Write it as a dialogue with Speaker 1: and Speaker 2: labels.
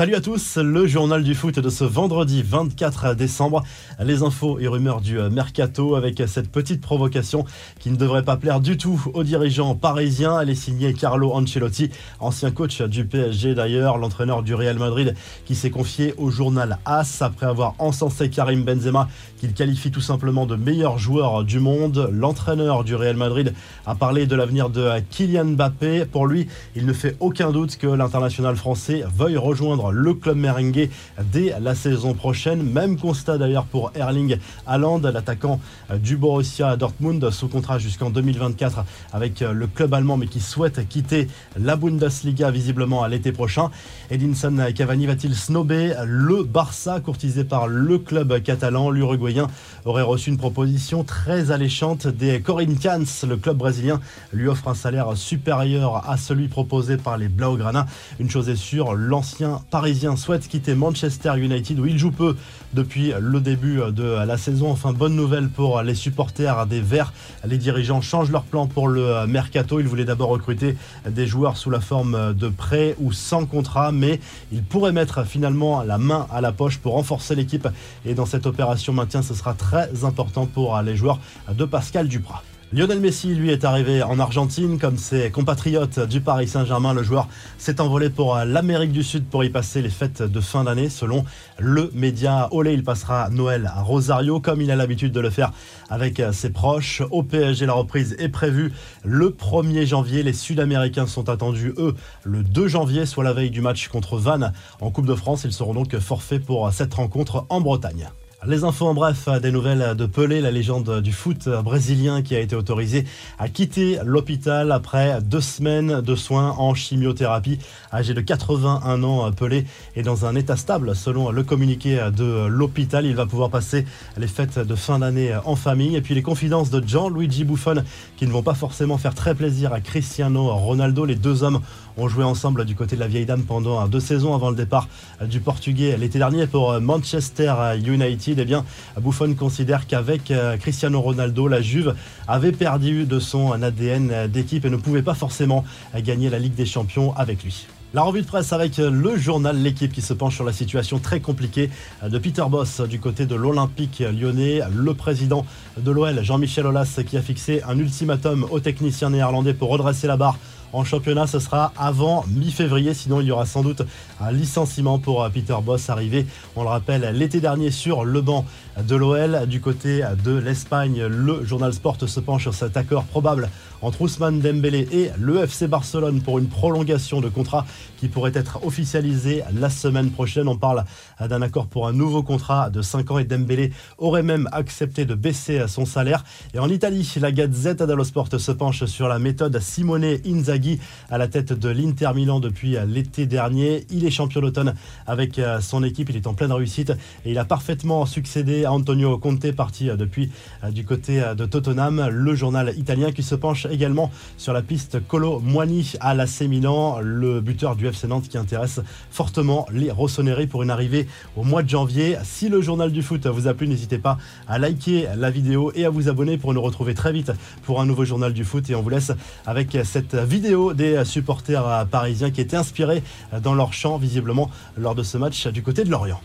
Speaker 1: Salut à tous, le journal du foot de ce vendredi 24 décembre. Les infos et rumeurs du mercato avec cette petite provocation qui ne devrait pas plaire du tout aux dirigeants parisiens. Elle est signée Carlo Ancelotti, ancien coach du PSG d'ailleurs, l'entraîneur du Real Madrid qui s'est confié au journal AS après avoir encensé Karim Benzema qu'il qualifie tout simplement de meilleur joueur du monde. L'entraîneur du Real Madrid a parlé de l'avenir de Kylian Mbappé. Pour lui, il ne fait aucun doute que l'international français veuille rejoindre le club merengue dès la saison prochaine. Même constat d'ailleurs pour Erling Haaland, l'attaquant du Borussia Dortmund, sous contrat jusqu'en 2024 avec le club allemand, mais qui souhaite quitter la Bundesliga visiblement à l'été prochain. Edinson Cavani va-t-il snober le Barça, courtisé par le club catalan? L'Uruguayen aurait reçu une proposition très alléchante des Corinthians. Le club brésilien lui offre un salaire supérieur à celui proposé par les Blaugrana. Une chose est sûre, l'ancien Parisien souhaite quitter Manchester United où il joue peu depuis le début de la saison. Enfin, bonne nouvelle pour les supporters des Verts. Les dirigeants changent leur plan pour le mercato. Ils voulaient d'abord recruter des joueurs sous la forme de prêt ou sans contrat, mais ils pourraient mettre finalement la main à la poche pour renforcer l'équipe. Et dans cette opération maintien, ce sera très important pour les joueurs de Pascal Duprat. Lionel Messi, lui, est arrivé en Argentine comme ses compatriotes du Paris Saint-Germain. Le joueur s'est envolé pour l'Amérique du Sud pour y passer les fêtes de fin d'année. Selon le média Olé, il passera Noël à Rosario comme il a l'habitude de le faire avec ses proches. Au PSG, la reprise est prévue le 1er janvier. Les Sud-Américains sont attendus, eux, le 2 janvier, soit la veille du match contre Vannes en Coupe de France. Ils seront donc forfaits pour cette rencontre en Bretagne. Les infos en bref, des nouvelles de Pelé, la légende du foot brésilien qui a été autorisé à quitter l'hôpital après deux semaines de soins en chimiothérapie. Âgé de 81 ans, Pelé est dans un état stable selon le communiqué de l'hôpital. Il va pouvoir passer les fêtes de fin d'année en famille. Et puis les confidences de Gianluigi Buffon qui ne vont pas forcément faire très plaisir à Cristiano Ronaldo. Les deux hommes ont joué ensemble du côté de la vieille dame pendant deux saisons avant le départ du Portugais l'été dernier pour Manchester United eh bien, Buffon considère qu'avec euh, Cristiano Ronaldo, la Juve avait perdu de son ADN d'équipe et ne pouvait pas forcément gagner la Ligue des Champions avec lui. La revue de presse avec le journal L'équipe qui se penche sur la situation très compliquée de Peter Boss du côté de l'Olympique lyonnais. Le président de l'OL, Jean-Michel Aulas, qui a fixé un ultimatum aux techniciens néerlandais pour redresser la barre en championnat. Ce sera avant mi-février, sinon il y aura sans doute un licenciement pour Peter Boss arrivé, on le rappelle, l'été dernier sur le banc de l'OL. Du côté de l'Espagne, le journal Sport se penche sur cet accord probable entre Ousmane Dembélé et le FC Barcelone pour une prolongation de contrat qui pourrait être officialisée la semaine prochaine. On parle d'un accord pour un nouveau contrat de 5 ans et Dembélé aurait même accepté de baisser son salaire. Et en Italie, la Gazette dello Sport se penche sur la méthode Simone Inzaghi à la tête de l'Inter Milan depuis l'été dernier. Il est champion d'automne avec euh, son équipe. Il est en pleine réussite et il a parfaitement succédé à Antonio Conte, parti euh, depuis euh, du côté de Tottenham. Le journal italien qui se penche également sur la piste Colo Moigny à l'AC Milan, le buteur du FC Nantes qui intéresse fortement les Rossoneri pour une arrivée au mois de janvier. Si le journal du foot vous a plu, n'hésitez pas à liker la vidéo et à vous abonner pour nous retrouver très vite pour un nouveau journal du foot. Et on vous laisse avec cette des supporters parisiens qui étaient inspirés dans leur chant visiblement lors de ce match du côté de Lorient.